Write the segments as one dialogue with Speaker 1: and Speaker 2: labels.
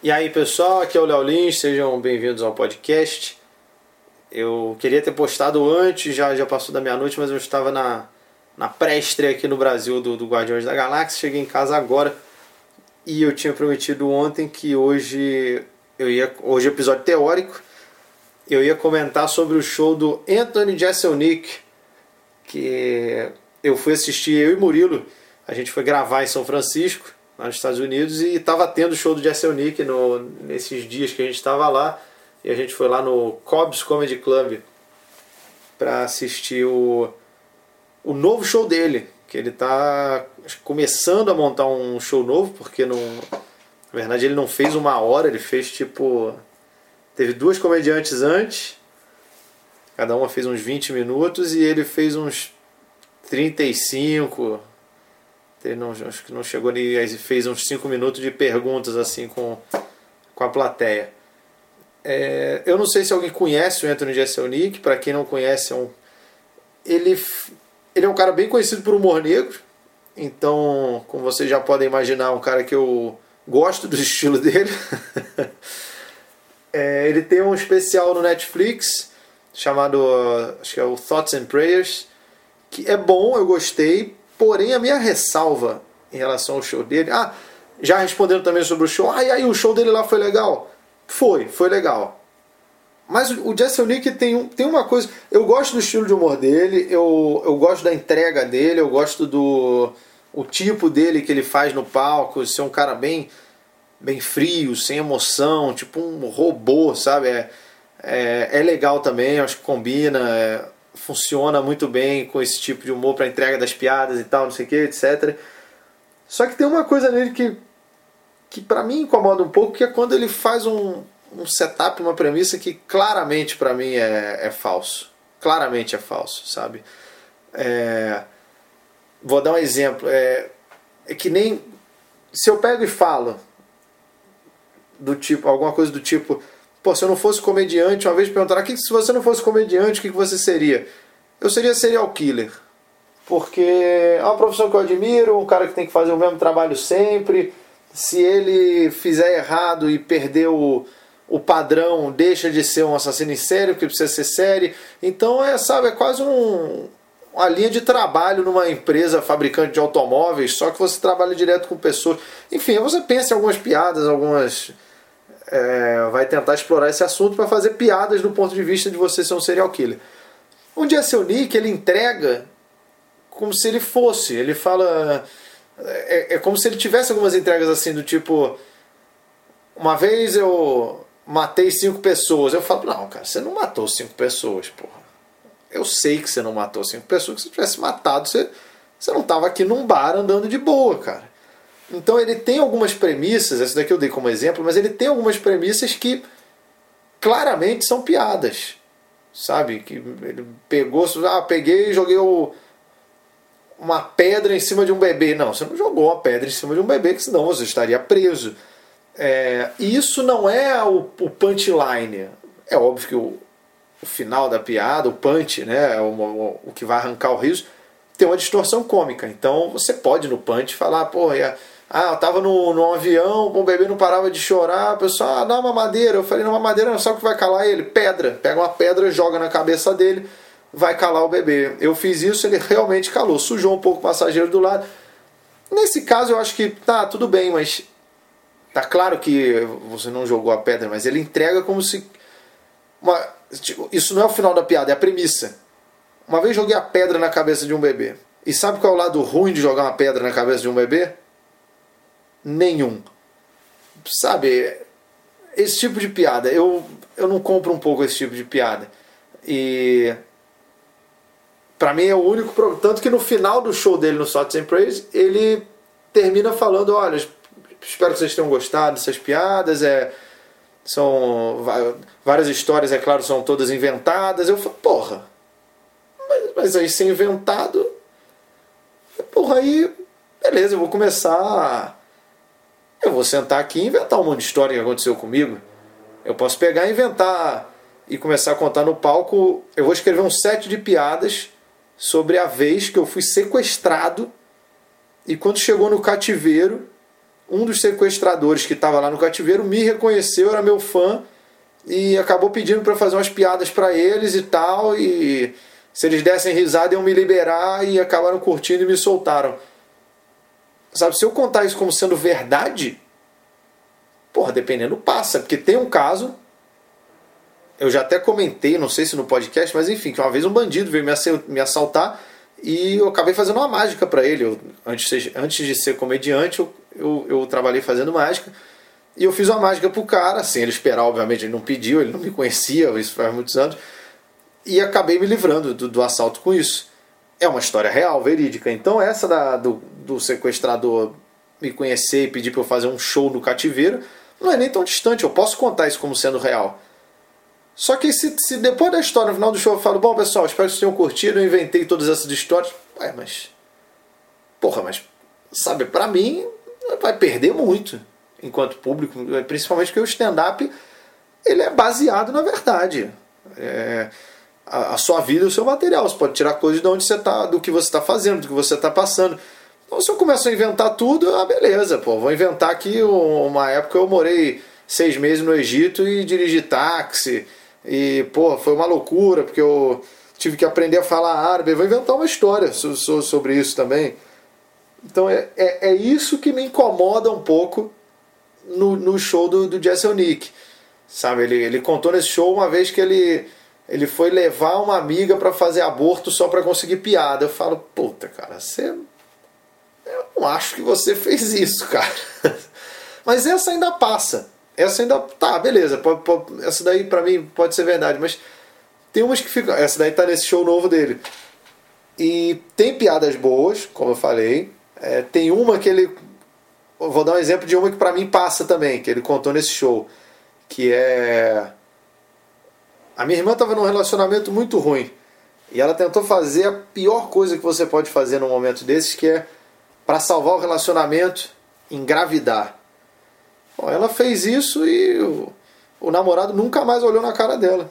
Speaker 1: E aí pessoal, aqui é o Léo Lins, sejam bem-vindos ao podcast. Eu queria ter postado antes, já, já passou da meia-noite, mas eu estava na, na pré-estreia aqui no Brasil do, do Guardiões da Galáxia. Cheguei em casa agora e eu tinha prometido ontem que hoje eu ia. Hoje é episódio teórico. Eu ia comentar sobre o show do Anthony Jeselnik, que eu fui assistir, eu e Murilo. A gente foi gravar em São Francisco lá nos Estados Unidos e estava tendo o show do Jesse Nick no, nesses dias que a gente estava lá. E a gente foi lá no Cobb's Comedy Club para assistir o, o novo show dele, que ele está começando a montar um show novo, porque não, na verdade ele não fez uma hora, ele fez tipo teve duas comediantes antes, cada uma fez uns 20 minutos e ele fez uns 35, ele não, acho que não chegou nem. fez uns 5 minutos de perguntas assim com, com a plateia. É, eu não sei se alguém conhece o Anthony Jeselnik, para quem não conhece, é um, ele, ele é um cara bem conhecido por humor negro. Então, como vocês já podem imaginar, é um cara que eu gosto do estilo dele. é, ele tem um especial no Netflix chamado, acho que é o Thoughts and Prayers, que é bom, eu gostei, Porém, a minha ressalva em relação ao show dele. Ah, já respondendo também sobre o show. Ah, e aí, o show dele lá foi legal? Foi, foi legal. Mas o Jesse Nick tem, um, tem uma coisa. Eu gosto do estilo de humor dele, eu, eu gosto da entrega dele, eu gosto do o tipo dele que ele faz no palco, ser um cara bem, bem frio, sem emoção, tipo um robô, sabe? É, é, é legal também, acho que combina. É, funciona muito bem com esse tipo de humor para entrega das piadas e tal, não sei o que, etc. Só que tem uma coisa nele que, que para mim incomoda um pouco, que é quando ele faz um, um setup, uma premissa que claramente para mim é, é falso. Claramente é falso, sabe? É, vou dar um exemplo. É, é que nem se eu pego e falo do tipo, alguma coisa do tipo Pô, se eu não fosse comediante, uma vez perguntaram, que se você não fosse comediante, o que você seria? Eu seria serial killer. Porque é uma profissão que eu admiro, um cara que tem que fazer o mesmo trabalho sempre. Se ele fizer errado e perder o, o padrão, deixa de ser um assassino em série, porque precisa ser série. Então é, sabe, é quase um, uma linha de trabalho numa empresa fabricante de automóveis, só que você trabalha direto com pessoas. Enfim, você pensa em algumas piadas, algumas é, vai tentar explorar esse assunto para fazer piadas do ponto de vista de você ser um serial killer. Um dia seu Nick ele entrega como se ele fosse. Ele fala. É, é como se ele tivesse algumas entregas assim do tipo. Uma vez eu matei cinco pessoas. Eu falo, não, cara, você não matou cinco pessoas, porra. Eu sei que você não matou cinco pessoas, que se tivesse matado, você, você não estava aqui num bar andando de boa, cara. Então ele tem algumas premissas, essa daqui eu dei como exemplo, mas ele tem algumas premissas que claramente são piadas. Sabe? Que ele pegou, ah, peguei e joguei o, uma pedra em cima de um bebê. Não, você não jogou uma pedra em cima de um bebê, que senão você estaria preso. É, isso não é o, o punchline. É óbvio que o, o final da piada, o punch, né, é o, o, o que vai arrancar o riso, tem uma distorção cômica. Então você pode no punch falar, porra, ah, eu tava no, no avião, o bebê não parava de chorar, o pessoal, ah, dá uma madeira. Eu falei, não, uma madeira não sabe o que vai calar ele? Pedra. Pega uma pedra, joga na cabeça dele, vai calar o bebê. Eu fiz isso, ele realmente calou. Sujou um pouco o passageiro do lado. Nesse caso, eu acho que tá tudo bem, mas tá claro que você não jogou a pedra, mas ele entrega como se. Uma, tipo, isso não é o final da piada, é a premissa. Uma vez joguei a pedra na cabeça de um bebê. E sabe qual é o lado ruim de jogar uma pedra na cabeça de um bebê? Nenhum. Sabe, esse tipo de piada, eu, eu não compro um pouco esse tipo de piada. E para mim é o único tanto que no final do show dele no Thoughts and Praise, ele termina falando, olha, espero que vocês tenham gostado dessas piadas, é são várias histórias, é claro, são todas inventadas. Eu falo, porra, mas, mas aí ser inventado, porra, aí beleza, eu vou começar eu vou sentar aqui e inventar um monte de história que aconteceu comigo. Eu posso pegar e inventar e começar a contar no palco. Eu vou escrever um set de piadas sobre a vez que eu fui sequestrado e quando chegou no cativeiro, um dos sequestradores que estava lá no cativeiro me reconheceu, era meu fã e acabou pedindo para fazer umas piadas para eles e tal e se eles dessem risada iam me liberar e acabaram curtindo e me soltaram. Sabe, se eu contar isso como sendo verdade, porra, dependendo passa, porque tem um caso eu já até comentei, não sei se no podcast, mas enfim, que uma vez um bandido veio me assaltar e eu acabei fazendo uma mágica para ele. Eu, antes, antes de ser comediante, eu, eu, eu, trabalhei fazendo mágica. E eu fiz uma mágica pro cara, sem ele esperar, obviamente, ele não pediu, ele não me conhecia, isso faz muitos anos. E acabei me livrando do, do assalto com isso. É uma história real, verídica. Então, essa da, do, do sequestrador me conhecer e pedir para eu fazer um show no cativeiro não é nem tão distante. Eu posso contar isso como sendo real. Só que se, se, depois da história, no final do show, eu falo, bom pessoal, espero que vocês tenham curtido, eu inventei todas essas histórias. Ué, mas. Porra, mas. Sabe, pra mim, vai perder muito enquanto público, principalmente porque o stand-up ele é baseado na verdade. É, a, a, sua vida o seu material. Você pode tirar coisas de onde você tá, do que você está fazendo, do que você está passando. Então, se eu começo a inventar tudo, ah, beleza, pô, vou inventar aqui uma época eu morei seis meses no Egito e dirigi táxi e, pô, foi uma loucura, porque eu tive que aprender a falar árabe. Vou inventar uma história sobre isso também. Então é, é, é isso que me incomoda um pouco no, no show do, do Jesse Nick. Sabe, ele, ele contou nesse show uma vez que ele, ele foi levar uma amiga para fazer aborto só para conseguir piada. Eu falo, puta, cara, você. Eu não acho que você fez isso, cara. Mas essa ainda passa. Essa ainda. Tá, beleza. Pode, essa daí pra mim pode ser verdade, mas tem umas que ficam. Essa daí tá nesse show novo dele. E tem piadas boas, como eu falei. É, tem uma que ele. vou dar um exemplo de uma que pra mim passa também, que ele contou nesse show. Que é. A minha irmã estava num relacionamento muito ruim. E ela tentou fazer a pior coisa que você pode fazer num momento desses, que é para salvar o relacionamento, engravidar. Bom, ela fez isso e o, o namorado nunca mais olhou na cara dela.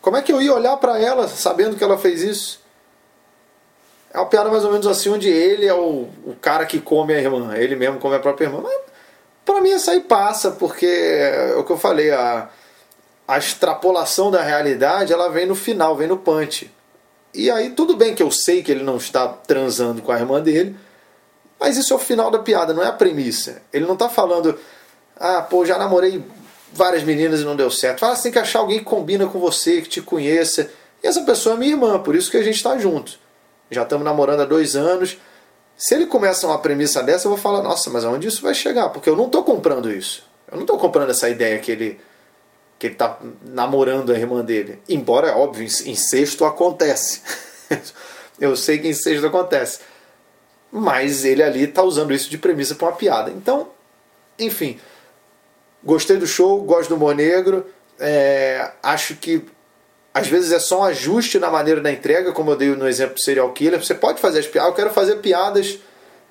Speaker 1: Como é que eu ia olhar para ela sabendo que ela fez isso? É uma piada mais ou menos assim, onde ele é o, o cara que come a irmã, ele mesmo come a própria irmã. Mas para mim essa aí passa, porque é o que eu falei, a, a extrapolação da realidade ela vem no final, vem no punch. E aí tudo bem que eu sei que ele não está transando com a irmã dele, mas isso é o final da piada, não é a premissa. Ele não está falando, ah, pô, já namorei várias meninas e não deu certo. Fala, você tem que achar alguém que combina com você, que te conheça. E essa pessoa é minha irmã, por isso que a gente está junto. Já estamos namorando há dois anos. Se ele começa uma premissa dessa, eu vou falar, nossa, mas aonde isso vai chegar? Porque eu não estou comprando isso. Eu não estou comprando essa ideia que ele que ele está namorando a irmã dele. Embora, é óbvio, incesto acontece. eu sei que incesto acontece. Mas ele ali está usando isso de premissa para uma piada. Então, enfim, Gostei do show, gosto do humor negro. É, acho que às vezes é só um ajuste na maneira da entrega, como eu dei no exemplo do serial killer. Você pode fazer as piadas, eu quero fazer piadas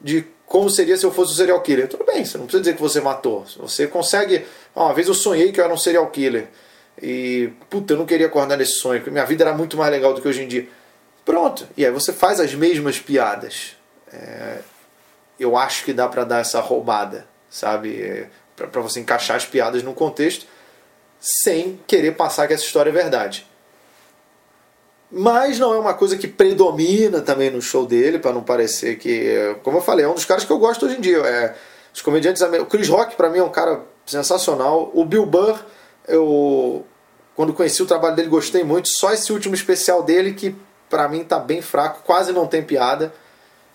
Speaker 1: de como seria se eu fosse um serial killer. Tudo bem, você não precisa dizer que você matou. Você consegue. Uma vez eu sonhei que eu era um serial killer. E, puta, eu não queria acordar nesse sonho, porque minha vida era muito mais legal do que hoje em dia. Pronto. E aí você faz as mesmas piadas. É, eu acho que dá para dar essa roubada, sabe? É, para você encaixar as piadas no contexto sem querer passar que essa história é verdade. Mas não é uma coisa que predomina também no show dele, para não parecer que. Como eu falei, é um dos caras que eu gosto hoje em dia. É, os comediantes. O Chris Rock, para mim, é um cara sensacional. O Bill Burr, eu. Quando conheci o trabalho dele, gostei muito. Só esse último especial dele, que para mim tá bem fraco, quase não tem piada.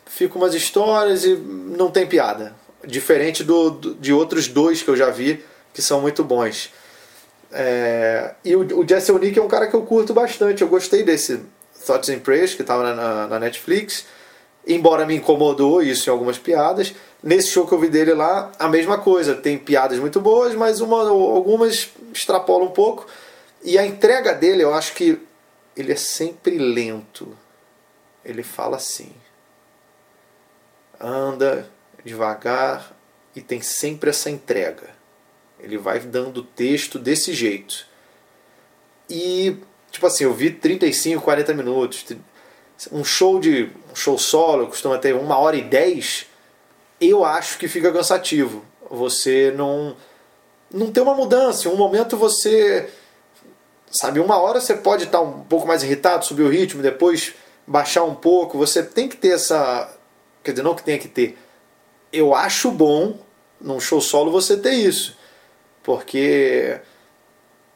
Speaker 1: Fica umas histórias e não tem piada. Diferente do, do, de outros dois que eu já vi, que são muito bons. É, e o, o Jesse Onick é um cara que eu curto bastante. Eu gostei desse Thoughts and Prayers, que estava na, na, Netflix. Embora me incomodou isso em algumas piadas. Nesse show que eu vi dele lá, a mesma coisa. Tem piadas muito boas, mas uma, algumas extrapolam um pouco. E a entrega dele, eu acho que ele é sempre lento. Ele fala assim. Anda, devagar e tem sempre essa entrega. Ele vai dando texto desse jeito. E, tipo assim, eu vi 35, 40 minutos. Um show de um show solo costuma ter uma hora e dez. eu acho que fica cansativo. Você não não tem uma mudança. Em um momento você sabe, uma hora você pode estar um pouco mais irritado, subir o ritmo, depois baixar um pouco. Você tem que ter essa, quer dizer, não que tenha que ter. Eu acho bom num show solo você ter isso, porque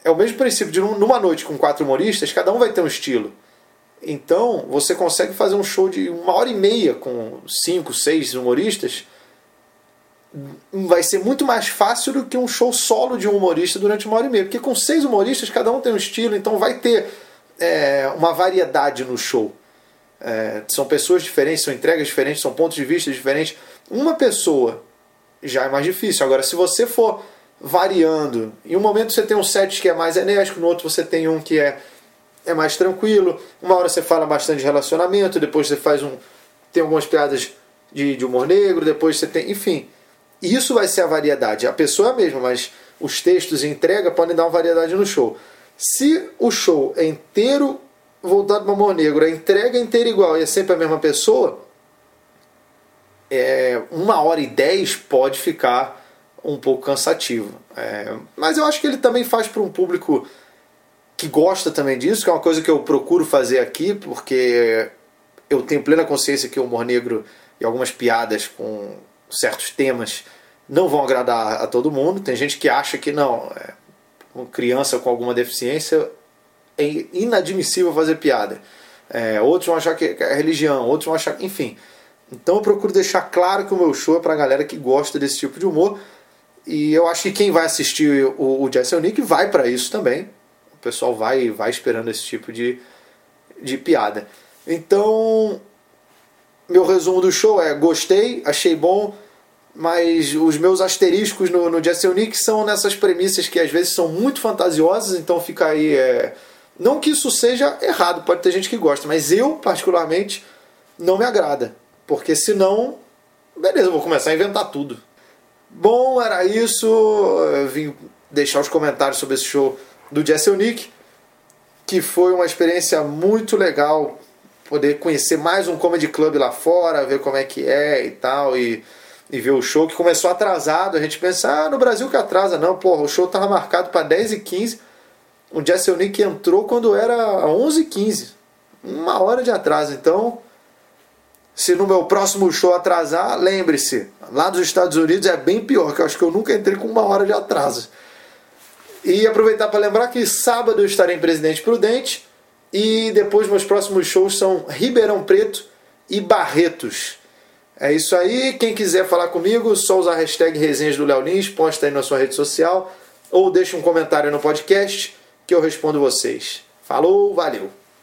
Speaker 1: é o mesmo princípio de numa noite com quatro humoristas, cada um vai ter um estilo. Então você consegue fazer um show de uma hora e meia com cinco, seis humoristas. Vai ser muito mais fácil do que um show solo de um humorista durante uma hora e meia. Porque com seis humoristas, cada um tem um estilo, então vai ter é, uma variedade no show. É, são pessoas diferentes, são entregas diferentes, são pontos de vista diferentes. Uma pessoa já é mais difícil. Agora, se você for variando, em um momento você tem um set que é mais enérgico, no outro você tem um que é é mais tranquilo. Uma hora você fala bastante de relacionamento, depois você faz um. tem algumas piadas de, de humor negro, depois você tem. Enfim. Isso vai ser a variedade. A pessoa é a mesma, mas os textos e entrega podem dar uma variedade no show. Se o show é inteiro voltado para o humor negro, a entrega é inteira igual e é sempre a mesma pessoa, é, uma hora e dez pode ficar um pouco cansativo. É, mas eu acho que ele também faz para um público que gosta também disso, que é uma coisa que eu procuro fazer aqui, porque eu tenho plena consciência que o humor negro e algumas piadas com certos temas não vão agradar a todo mundo. Tem gente que acha que não, é, criança com alguma deficiência é inadmissível fazer piada. É, outros vão achar que é religião, outros vão achar, enfim. Então eu procuro deixar claro que o meu show é para a galera que gosta desse tipo de humor. E eu acho que quem vai assistir o, o Jesse Nick vai para isso também pessoal vai, vai esperando esse tipo de, de piada. Então, meu resumo do show é: gostei, achei bom, mas os meus asteriscos no, no Jesse Nick são nessas premissas que às vezes são muito fantasiosas, então fica aí. É... Não que isso seja errado, pode ter gente que gosta, mas eu, particularmente, não me agrada. Porque senão, beleza, vou começar a inventar tudo. Bom, era isso. Eu vim deixar os comentários sobre esse show do Jesse Nick, que foi uma experiência muito legal poder conhecer mais um comedy club lá fora, ver como é que é e tal, e, e ver o show que começou atrasado. A gente pensa, ah, no Brasil que atrasa. Não, porra, o show estava marcado para 10 e 15 O Jesse Nick entrou quando era 11 e 15 Uma hora de atraso. Então, se no meu próximo show atrasar, lembre-se, lá dos Estados Unidos é bem pior, que eu acho que eu nunca entrei com uma hora de atraso. E aproveitar para lembrar que sábado eu estarei em Presidente Prudente e depois meus próximos shows são Ribeirão Preto e Barretos. É isso aí. Quem quiser falar comigo, só usar a hashtag Resenhas do Léo Lins, posta aí na sua rede social ou deixa um comentário no podcast que eu respondo vocês. Falou, valeu!